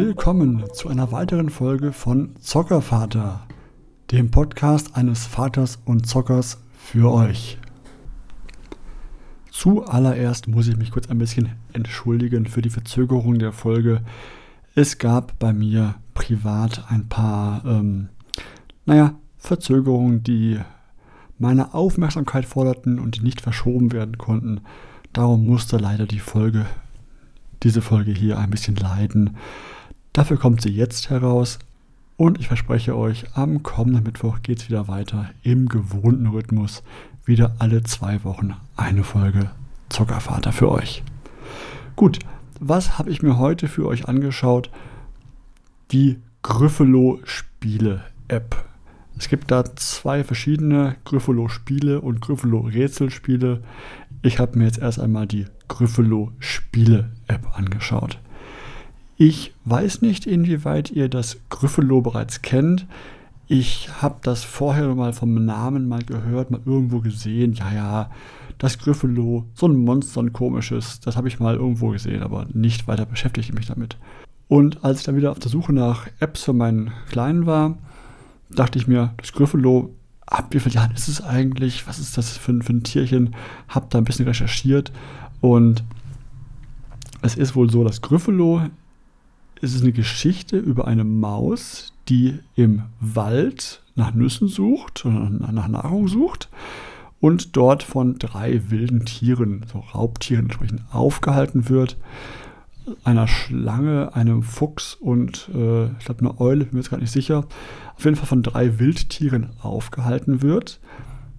Willkommen zu einer weiteren Folge von Zockervater, dem Podcast eines Vaters und Zockers für euch. Zuallererst muss ich mich kurz ein bisschen entschuldigen für die Verzögerung der Folge. Es gab bei mir privat ein paar, ähm, naja, Verzögerungen, die meine Aufmerksamkeit forderten und die nicht verschoben werden konnten. Darum musste leider die Folge, diese Folge hier ein bisschen leiden. Dafür kommt sie jetzt heraus und ich verspreche euch, am kommenden Mittwoch geht es wieder weiter im gewohnten Rhythmus. Wieder alle zwei Wochen eine Folge Zockervater für euch. Gut, was habe ich mir heute für euch angeschaut? Die Gryffalo-Spiele-App. Es gibt da zwei verschiedene Gryffalo-Spiele und Gryffalo-Rätselspiele. Ich habe mir jetzt erst einmal die Gryffalo-Spiele-App angeschaut. Ich weiß nicht, inwieweit ihr das Gryffalo bereits kennt. Ich habe das vorher mal vom Namen mal gehört, mal irgendwo gesehen. Ja, ja, das Gryffalo, so ein Monster, ein komisches, das habe ich mal irgendwo gesehen, aber nicht weiter beschäftige ich mich damit. Und als ich dann wieder auf der Suche nach Apps für meinen Kleinen war, dachte ich mir, das Gryffalo, ab wie vielen Jahren ist es eigentlich? Was ist das für, für ein Tierchen? Hab da ein bisschen recherchiert und es ist wohl so, dass Gryffalo es ist eine Geschichte über eine Maus, die im Wald nach Nüssen sucht, nach Nahrung sucht und dort von drei wilden Tieren, so Raubtieren entsprechend, aufgehalten wird. Einer Schlange, einem Fuchs und äh, ich glaube eine Eule, bin mir jetzt gar nicht sicher, auf jeden Fall von drei Wildtieren aufgehalten wird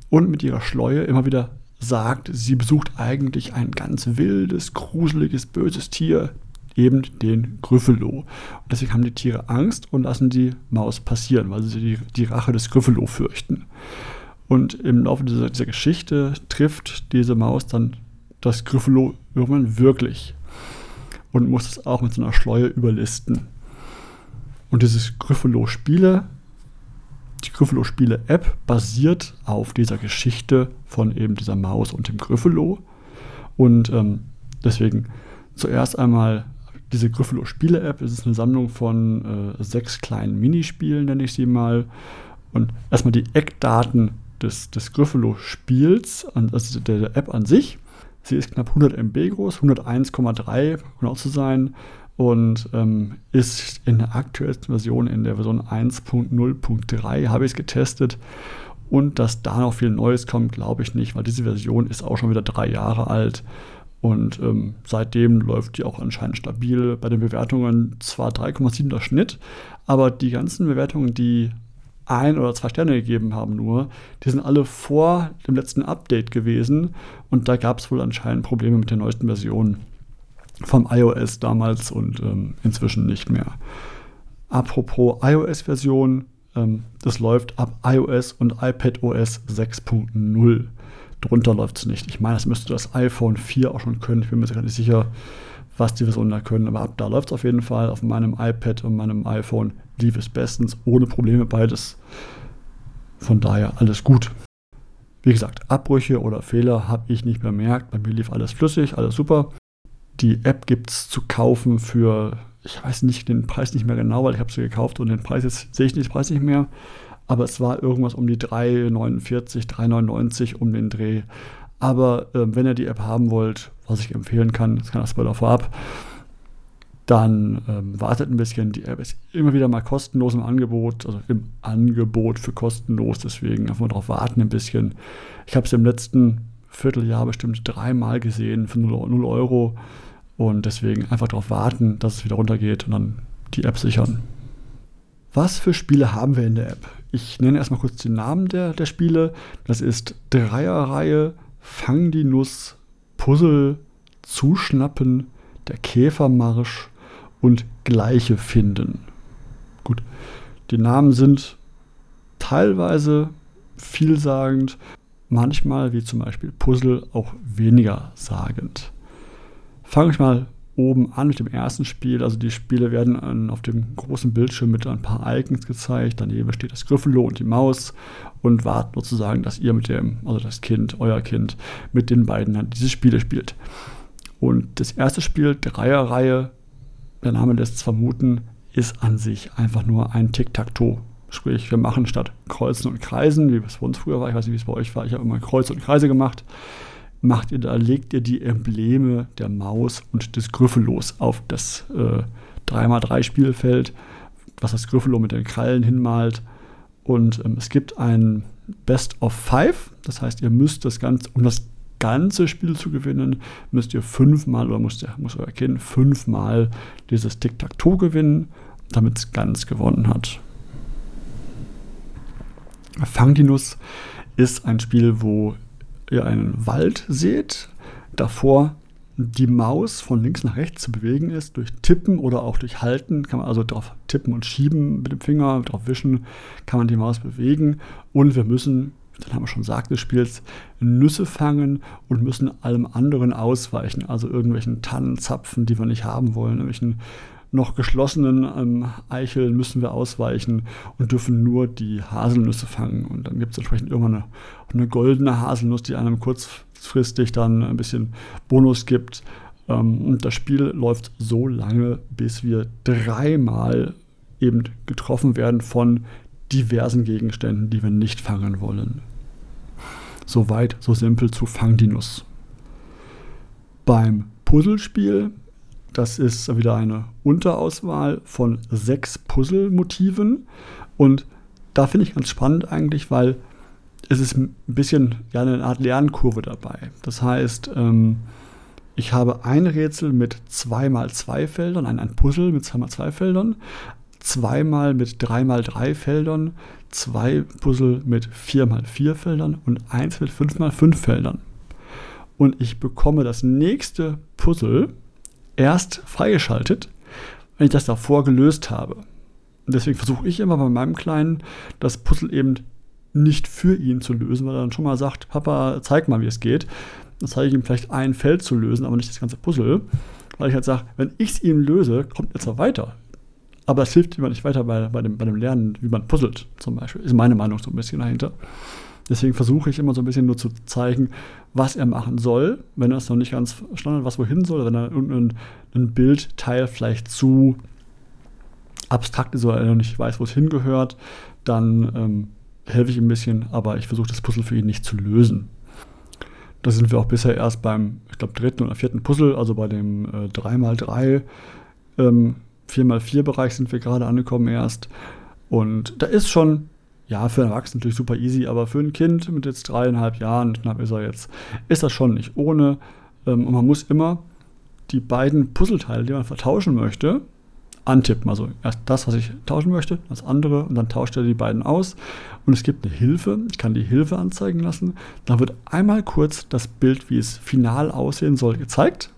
und mit ihrer Schleue immer wieder sagt, sie besucht eigentlich ein ganz wildes, gruseliges, böses Tier, eben den Gryffalo. Und deswegen haben die Tiere Angst und lassen die Maus passieren, weil sie die, die Rache des Gryffalo fürchten. Und im Laufe dieser, dieser Geschichte trifft diese Maus dann das Gryffalo irgendwann wirklich und muss es auch mit so einer Schleue überlisten. Und dieses Gryffalo-Spiele, die Gryffalo-Spiele-App basiert auf dieser Geschichte von eben dieser Maus und dem Gryffalo. Und ähm, deswegen zuerst einmal diese Gryffalo-Spiele-App. Es ist eine Sammlung von äh, sechs kleinen Minispielen, nenne ich sie mal. Und erstmal die Eckdaten des, des Gryffalo-Spiels, also der, der App an sich. Sie ist knapp 100 MB groß, 101,3 genau zu sein und ähm, ist in der aktuellsten Version, in der Version 1.0.3, habe ich es getestet. Und dass da noch viel Neues kommt, glaube ich nicht, weil diese Version ist auch schon wieder drei Jahre alt. Und ähm, seitdem läuft die auch anscheinend stabil. Bei den Bewertungen zwar 3,7er Schnitt, aber die ganzen Bewertungen, die ein oder zwei Sterne gegeben haben nur, die sind alle vor dem letzten Update gewesen und da gab es wohl anscheinend Probleme mit der neuesten Version vom iOS damals und ähm, inzwischen nicht mehr. Apropos iOS-Version, ähm, das läuft ab iOS und iPadOS 6.0. Drunter läuft es nicht. Ich meine, das müsste das iPhone 4 auch schon können. Ich bin mir gar nicht sicher, was die Versionen da können, aber ab da läuft es auf jeden Fall. Auf meinem iPad und meinem iPhone lief es bestens, ohne Probleme beides. Von daher alles gut. Wie gesagt, Abbrüche oder Fehler habe ich nicht bemerkt. Bei mir lief alles flüssig, alles super. Die App gibt es zu kaufen für, ich weiß nicht den Preis nicht mehr genau, weil ich habe sie gekauft und den Preis jetzt sehe ich den Preis nicht mehr. Aber es war irgendwas um die 3,49, 3,99 um den Dreh. Aber äh, wenn ihr die App haben wollt, was ich empfehlen kann, das kann das Spoiler vorab, dann ähm, wartet ein bisschen. Die App ist immer wieder mal kostenlos im Angebot, also im Angebot für kostenlos. Deswegen einfach mal drauf warten ein bisschen. Ich habe es im letzten Vierteljahr bestimmt dreimal gesehen für 0 Euro. Und deswegen einfach darauf warten, dass es wieder runtergeht und dann die App sichern. Was für Spiele haben wir in der App? Ich nenne erstmal kurz den Namen der, der Spiele. Das ist Dreierreihe, Fang die Nuss, Puzzle, Zuschnappen, der Käfermarsch, und Gleiche finden. Gut, die Namen sind teilweise vielsagend, manchmal, wie zum Beispiel Puzzle, auch weniger sagend. Fange ich mal oben an mit dem ersten Spiel. Also die Spiele werden an, auf dem großen Bildschirm mit ein paar Icons gezeigt. Daneben steht das Gryffalo und die Maus und warten sozusagen, dass ihr mit dem, also das Kind, euer Kind, mit den beiden dann diese Spiele spielt. Und das erste Spiel, Dreierreihe, der Name lässt es vermuten, ist an sich einfach nur ein Tic-Tac-Toe. Sprich, wir machen statt Kreuzen und Kreisen, wie es bei uns früher war, ich weiß nicht, wie es bei euch war, ich habe immer Kreuze und Kreise gemacht, macht ihr da, legt ihr die Embleme der Maus und des Grüffelos auf das äh, 3x3-Spielfeld, was das Grüffelo mit den Krallen hinmalt. Und ähm, es gibt ein Best of Five, das heißt, ihr müsst das Ganze, um das ganze Spiel zu gewinnen, müsst ihr fünfmal oder muss, muss euer Kind fünfmal dieses Tic-Tac-Toe gewinnen, damit es ganz gewonnen hat. Fangdinus ist ein Spiel, wo ihr einen Wald seht, davor die Maus von links nach rechts zu bewegen ist, durch Tippen oder auch durch Halten, kann man also drauf tippen und schieben mit dem Finger, drauf wischen, kann man die Maus bewegen. Und wir müssen, dann haben wir schon gesagt, des Spiels Nüsse fangen und müssen allem anderen ausweichen, also irgendwelchen Tannenzapfen, die wir nicht haben wollen, irgendwelchen noch geschlossenen ähm, Eicheln müssen wir ausweichen und dürfen nur die Haselnüsse fangen. Und dann gibt es entsprechend irgendwann eine, eine, goldene Haselnuss, die einem kurzfristig dann ein bisschen Bonus gibt. Ähm, und das Spiel läuft so lange, bis wir dreimal eben getroffen werden von diversen Gegenständen, die wir nicht fangen wollen. So weit, so simpel zu Fangdinus. Beim Puzzlespiel das ist wieder eine Unterauswahl von sechs Puzzle-Motiven. Und da finde ich ganz spannend eigentlich, weil es ist ein bisschen ja, eine Art Lernkurve dabei. Das heißt, ähm, ich habe ein Rätsel mit 2x2 Feldern, ein, ein Puzzle mit 2x2 Feldern, zweimal mit 3x3 Feldern, zwei Puzzle mit 4x4 Feldern und eins mit 5x5 Feldern. Und ich bekomme das nächste Puzzle erst freigeschaltet, wenn ich das davor gelöst habe. Und deswegen versuche ich immer bei meinem Kleinen das Puzzle eben nicht für ihn zu lösen, weil er dann schon mal sagt, Papa, zeig mal, wie es geht. Dann zeige ich ihm vielleicht ein Feld zu lösen, aber nicht das ganze Puzzle. Weil ich halt sage, wenn ich es ihm löse, kommt er zwar weiter. Aber es hilft immer nicht weiter bei, bei, dem, bei dem Lernen, wie man puzzelt, zum Beispiel. Ist meine Meinung so ein bisschen dahinter. Deswegen versuche ich immer so ein bisschen nur zu zeigen, was er machen soll, wenn er es noch nicht ganz verstanden hat, was wohin soll, wenn er ein, ein Bildteil vielleicht zu abstrakt ist oder er noch nicht weiß, wo es hingehört, dann ähm, helfe ich ihm ein bisschen, aber ich versuche das Puzzle für ihn nicht zu lösen. Da sind wir auch bisher erst beim, ich glaube, dritten oder vierten Puzzle, also bei dem äh, 3x3, ähm, 4x4-Bereich sind wir gerade angekommen erst. Und da ist schon ja, für einen Erwachsenen natürlich super easy, aber für ein Kind mit jetzt dreieinhalb Jahren, knapp ist er jetzt, ist das schon nicht ohne. Ähm, und man muss immer die beiden Puzzleteile, die man vertauschen möchte, antippen. Also erst das, was ich tauschen möchte, das andere und dann tauscht er die beiden aus. Und es gibt eine Hilfe. Ich kann die Hilfe anzeigen lassen. Da wird einmal kurz das Bild, wie es final aussehen soll, gezeigt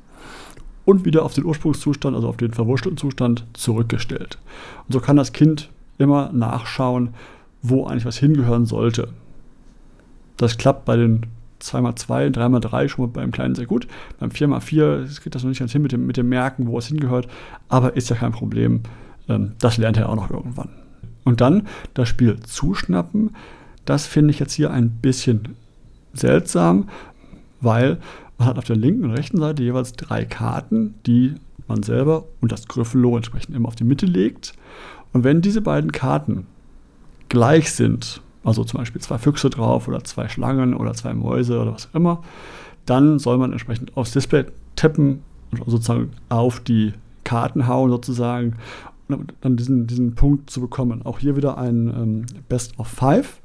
und wieder auf den Ursprungszustand, also auf den verwurschtelten Zustand, zurückgestellt. Und so kann das Kind immer nachschauen, wo eigentlich was hingehören sollte. Das klappt bei den 2x2 und 3x3 schon mal beim Kleinen sehr gut. Beim 4x4 geht das noch nicht ganz hin mit dem, mit dem Merken, wo es hingehört, aber ist ja kein Problem. Ähm, das lernt er auch noch irgendwann. Und dann das Spiel zuschnappen, das finde ich jetzt hier ein bisschen seltsam, weil man hat auf der linken und rechten Seite jeweils drei Karten, die man selber und das Griffelo entsprechend immer auf die Mitte legt. Und wenn diese beiden Karten gleich sind, also zum Beispiel zwei Füchse drauf oder zwei Schlangen oder zwei Mäuse oder was auch immer, dann soll man entsprechend aufs Display tippen und sozusagen auf die Karten hauen sozusagen, um dann diesen, diesen Punkt zu bekommen. Auch hier wieder ein ähm, Best of Five.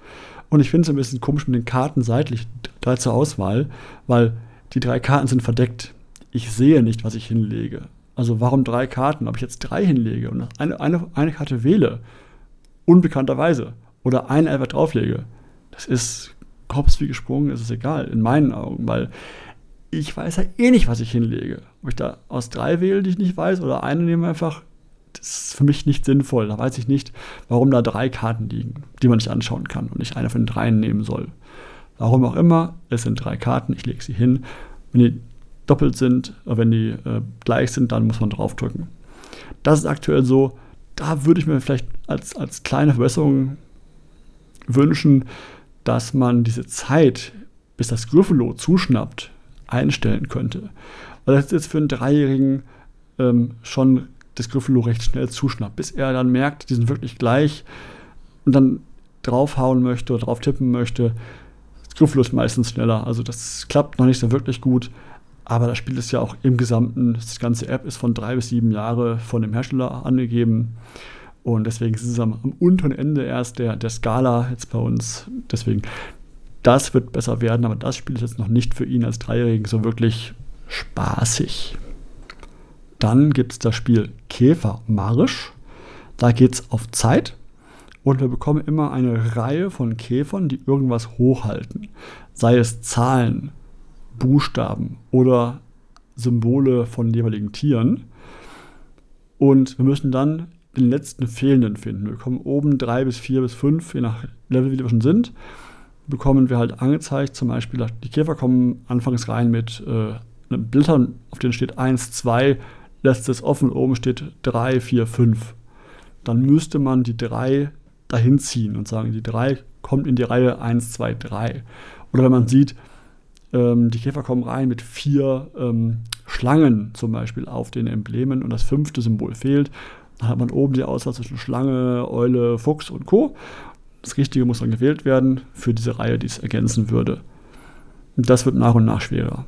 Und ich finde es ein bisschen komisch mit den Karten seitlich drei zur Auswahl, weil die drei Karten sind verdeckt. Ich sehe nicht, was ich hinlege. Also warum drei Karten? Ob ich jetzt drei hinlege und eine, eine, eine Karte wähle, unbekannterweise oder einen einfach drauflege, das ist hops wie gesprungen, ist es egal, in meinen Augen, weil ich weiß ja eh nicht, was ich hinlege. Ob ich da aus drei wähle, die ich nicht weiß, oder eine nehme einfach, das ist für mich nicht sinnvoll. Da weiß ich nicht, warum da drei Karten liegen, die man nicht anschauen kann und ich eine von den dreien nehmen soll. Warum auch immer, es sind drei Karten, ich lege sie hin. Wenn die doppelt sind, wenn die äh, gleich sind, dann muss man draufdrücken. Das ist aktuell so, da würde ich mir vielleicht als, als kleine Verbesserung wünschen, dass man diese Zeit, bis das Gryffalo zuschnappt, einstellen könnte. Weil das ist jetzt für einen Dreijährigen ähm, schon das Gryffalo recht schnell zuschnappt, bis er dann merkt, die sind wirklich gleich und dann draufhauen möchte oder drauf tippen möchte. Das Gryffalo ist meistens schneller, also das klappt noch nicht so wirklich gut. Aber das Spiel ist ja auch im Gesamten, das ganze App ist von drei bis sieben Jahre von dem Hersteller angegeben. Und deswegen ist es am, am unteren Ende erst der, der Skala jetzt bei uns. Deswegen, das wird besser werden, aber das Spiel ist jetzt noch nicht für ihn als Dreijährigen so wirklich spaßig. Dann gibt es das Spiel Käfer Marsch. Da geht es auf Zeit und wir bekommen immer eine Reihe von Käfern, die irgendwas hochhalten. Sei es Zahlen, Buchstaben oder Symbole von jeweiligen Tieren. Und wir müssen dann den letzten fehlenden finden. Wir bekommen oben drei bis vier bis fünf, je nach Level, wie wir schon sind, bekommen wir halt angezeigt. Zum Beispiel, die Käfer kommen anfangs rein mit äh, Blättern, auf denen steht 1, 2, lässt es offen, oben steht 3, 4, 5. Dann müsste man die 3 dahin ziehen und sagen, die 3 kommt in die Reihe 1, 2, 3. Oder wenn man sieht, ähm, die Käfer kommen rein mit vier ähm, Schlangen zum Beispiel auf den Emblemen und das fünfte Symbol fehlt. Dann hat man oben die Auswahl zwischen Schlange, Eule, Fuchs und Co. Das Richtige muss dann gewählt werden für diese Reihe, die es ergänzen würde. Und das wird nach und nach schwerer.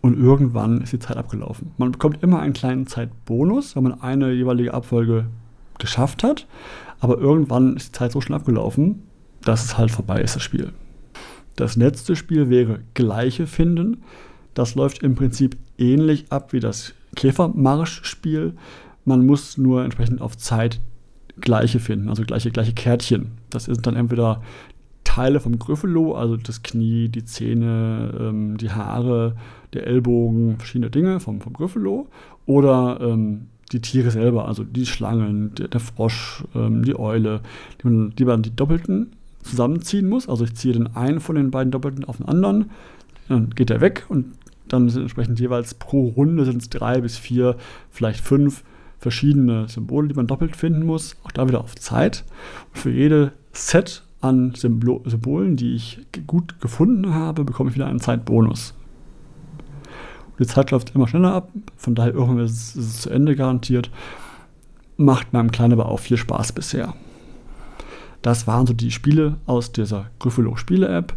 Und irgendwann ist die Zeit abgelaufen. Man bekommt immer einen kleinen Zeitbonus, wenn man eine jeweilige Abfolge geschafft hat. Aber irgendwann ist die Zeit so schnell abgelaufen, dass es halt vorbei ist, das Spiel. Das letzte Spiel wäre Gleiche finden. Das läuft im Prinzip ähnlich ab wie das Käfermarsch-Spiel. Man muss nur entsprechend auf Zeit Gleiche finden, also gleiche, gleiche Kärtchen. Das sind dann entweder Teile vom Gryffalo, also das Knie, die Zähne, ähm, die Haare, der Ellbogen, verschiedene Dinge vom, vom Gryffalo, oder ähm, die Tiere selber, also die Schlangen, der, der Frosch, ähm, die Eule, die man, die man die doppelten zusammenziehen muss. Also ich ziehe den einen von den beiden Doppelten auf den anderen, dann geht er weg und dann sind entsprechend jeweils pro Runde sind es drei bis vier, vielleicht fünf verschiedene Symbole, die man doppelt finden muss. Auch da wieder auf Zeit. Und für jede Set an Symbol Symbolen, die ich gut gefunden habe, bekomme ich wieder einen Zeitbonus. Die Zeit läuft immer schneller ab, von daher irgendwann ist es zu Ende garantiert. Macht meinem Kleinen aber auch viel Spaß bisher. Das waren so die Spiele aus dieser Gryffalo Spiele-App.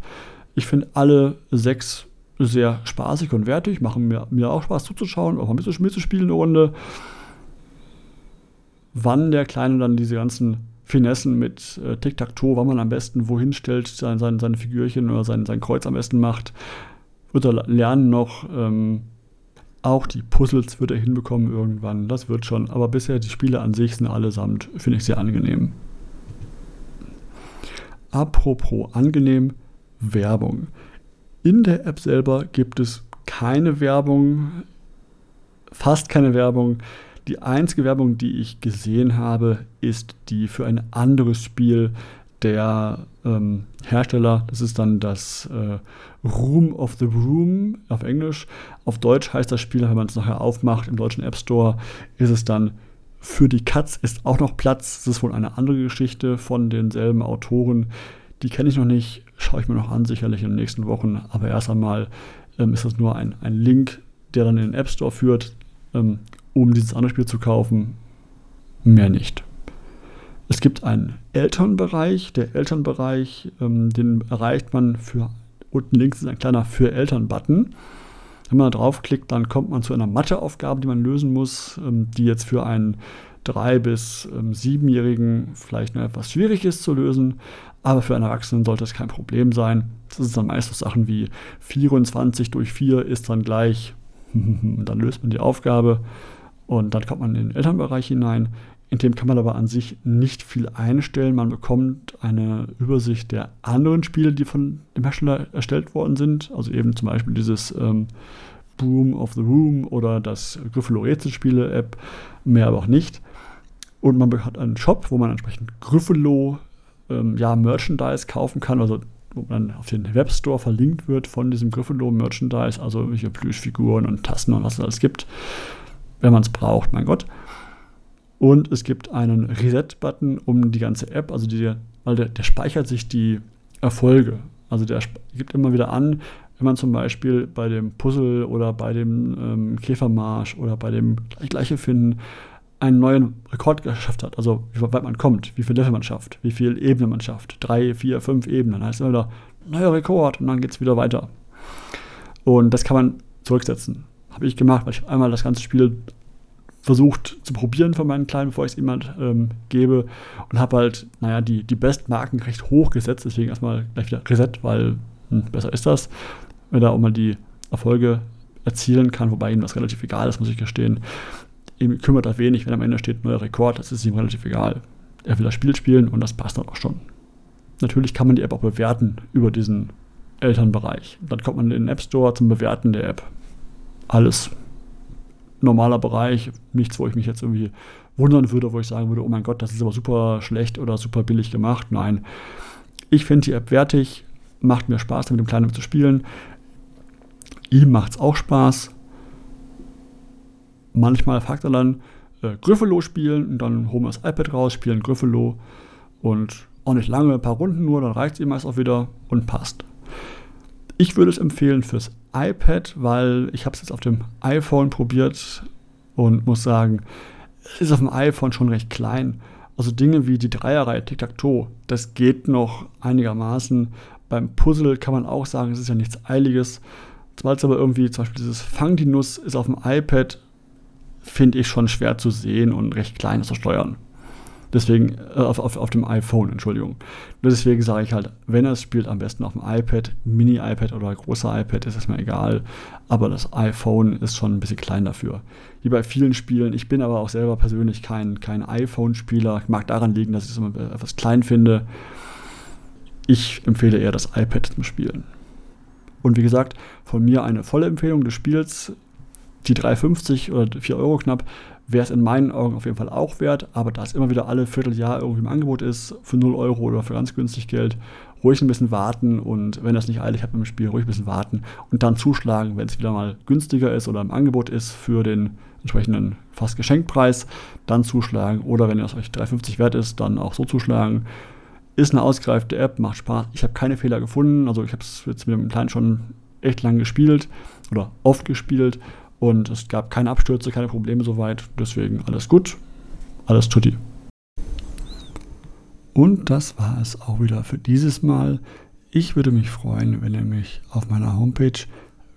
Ich finde alle sechs sehr spaßig und wertig, machen mir, mir auch Spaß zuzuschauen, auch ein bisschen mitzuspielen eine Runde. Wann der Kleine dann diese ganzen Finessen mit äh, Tic-Tac-Toe, wann man am besten wohin stellt, sein, sein, seine Figürchen oder sein, sein Kreuz am besten macht, wird er lernen noch. Ähm, auch die Puzzles wird er hinbekommen irgendwann, das wird schon. Aber bisher die Spiele an sich sind allesamt, finde ich, sehr angenehm. Apropos angenehm, Werbung. In der App selber gibt es keine Werbung, fast keine Werbung. Die einzige Werbung, die ich gesehen habe, ist die für ein anderes Spiel der ähm, Hersteller. Das ist dann das äh, Room of the Room auf Englisch. Auf Deutsch heißt das Spiel, wenn man es nachher aufmacht im deutschen App Store, ist es dann für die Katz ist auch noch Platz. Das ist wohl eine andere Geschichte von denselben Autoren. Die kenne ich noch nicht, schaue ich mir noch an, sicherlich in den nächsten Wochen. Aber erst einmal ähm, ist das nur ein, ein Link, der dann in den App Store führt, ähm, um dieses andere Spiel zu kaufen. Mehr nicht. Es gibt einen Elternbereich. Der Elternbereich, ähm, den erreicht man für unten links ist ein kleiner Für Eltern-Button. Wenn man da draufklickt, dann kommt man zu einer Matheaufgabe, die man lösen muss, ähm, die jetzt für einen drei- bis ähm, siebenjährigen vielleicht noch etwas schwierig ist zu lösen, aber für einen Erwachsenen sollte es kein Problem sein. Das ist dann meist so Sachen wie 24 durch 4 ist dann gleich, dann löst man die Aufgabe und dann kommt man in den Elternbereich hinein. In dem kann man aber an sich nicht viel einstellen. Man bekommt eine Übersicht der anderen Spiele, die von dem Hersteller erstellt worden sind. Also eben zum Beispiel dieses ähm, Boom of the Room oder das Gryffalo Rätselspiele-App, mehr aber auch nicht. Und man hat einen Shop, wo man entsprechend Gryffalo ähm, ja, Merchandise kaufen kann, also wo man auf den Webstore verlinkt wird von diesem Gryffalo Merchandise, also irgendwelche Plüschfiguren und Tassen und was es alles gibt, wenn man es braucht, mein Gott. Und es gibt einen Reset-Button um die ganze App, also die, weil der, der speichert sich die Erfolge. Also der gibt immer wieder an, wenn man zum Beispiel bei dem Puzzle oder bei dem ähm, Käfermarsch oder bei dem gleiche finden einen neuen Rekord geschafft hat, also wie weit man kommt, wie viel Level man schafft, wie viel Ebenen man schafft, drei, vier, fünf Ebenen, heißt es wieder neuer Rekord und dann geht es wieder weiter. Und das kann man zurücksetzen. Habe ich gemacht, weil ich einmal das ganze Spiel versucht zu probieren von meinen Kleinen, bevor ich es jemand ähm, gebe und habe halt, naja, die, die Bestmarken recht hoch gesetzt, deswegen erstmal gleich wieder Reset, weil hm, besser ist das, wenn er auch mal die Erfolge erzielen kann, wobei ihm das relativ egal ist, muss ich gestehen ihm kümmert das wenig, wenn am Ende steht neuer Rekord, das ist ihm relativ egal. Er will das Spiel spielen und das passt dann auch schon. Natürlich kann man die App auch bewerten über diesen Elternbereich. Dann kommt man in den App Store zum Bewerten der App. Alles normaler Bereich, nichts, wo ich mich jetzt irgendwie wundern würde, wo ich sagen würde, oh mein Gott, das ist aber super schlecht oder super billig gemacht. Nein, ich finde die App wertig, macht mir Spaß, mit dem Kleinen zu spielen. Ihm macht es auch Spaß manchmal fragt er dann äh, Gryffalo spielen und dann holen wir das iPad raus, spielen Gryffalo und auch nicht lange, ein paar Runden nur, dann reicht es ihm meist auch wieder und passt. Ich würde es empfehlen fürs iPad, weil ich habe es jetzt auf dem iPhone probiert und muss sagen, es ist auf dem iPhone schon recht klein. Also Dinge wie die Dreierreihe Tic-Tac-Toe, das geht noch einigermaßen. Beim Puzzle kann man auch sagen, es ist ja nichts Eiliges. Es aber irgendwie, zum Beispiel dieses Fang die Nuss ist auf dem iPad finde ich schon schwer zu sehen und recht klein zu steuern. Deswegen, äh, auf, auf, auf dem iPhone, Entschuldigung. Deswegen sage ich halt, wenn er es spielt, am besten auf dem iPad, Mini-iPad oder großer iPad, ist es mir egal. Aber das iPhone ist schon ein bisschen klein dafür. Wie bei vielen Spielen. Ich bin aber auch selber persönlich kein, kein iPhone-Spieler. Mag daran liegen, dass ich es immer etwas klein finde. Ich empfehle eher das iPad zum Spielen. Und wie gesagt, von mir eine volle Empfehlung des Spiels die 3,50 oder 4 Euro knapp wäre es in meinen Augen auf jeden Fall auch wert, aber da es immer wieder alle Vierteljahr irgendwie im Angebot ist, für 0 Euro oder für ganz günstig Geld, ruhig ein bisschen warten. Und wenn das nicht eilig hat mit dem Spiel, ruhig ein bisschen warten und dann zuschlagen, wenn es wieder mal günstiger ist oder im Angebot ist für den entsprechenden fast Geschenkpreis, dann zuschlagen. Oder wenn es euch 3,50 wert ist, dann auch so zuschlagen. Ist eine ausgereifte App, macht Spaß. Ich habe keine Fehler gefunden, also ich habe es jetzt mit dem Kleinen schon echt lang gespielt oder oft gespielt und es gab keine Abstürze, keine Probleme soweit. Deswegen alles gut, alles tutti. Und das war es auch wieder für dieses Mal. Ich würde mich freuen, wenn ihr mich auf meiner Homepage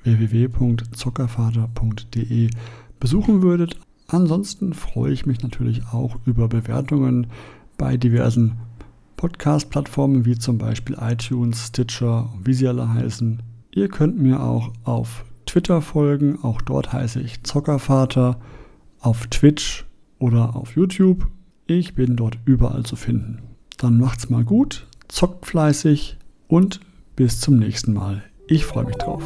www.zockervater.de besuchen würdet. Ansonsten freue ich mich natürlich auch über Bewertungen bei diversen Podcast-Plattformen wie zum Beispiel iTunes, Stitcher wie sie alle heißen. Ihr könnt mir auch auf Twitter folgen. Auch dort heiße ich Zockervater. Auf Twitch oder auf YouTube. Ich bin dort überall zu finden. Dann macht's mal gut, zockt fleißig und bis zum nächsten Mal. Ich freue mich drauf.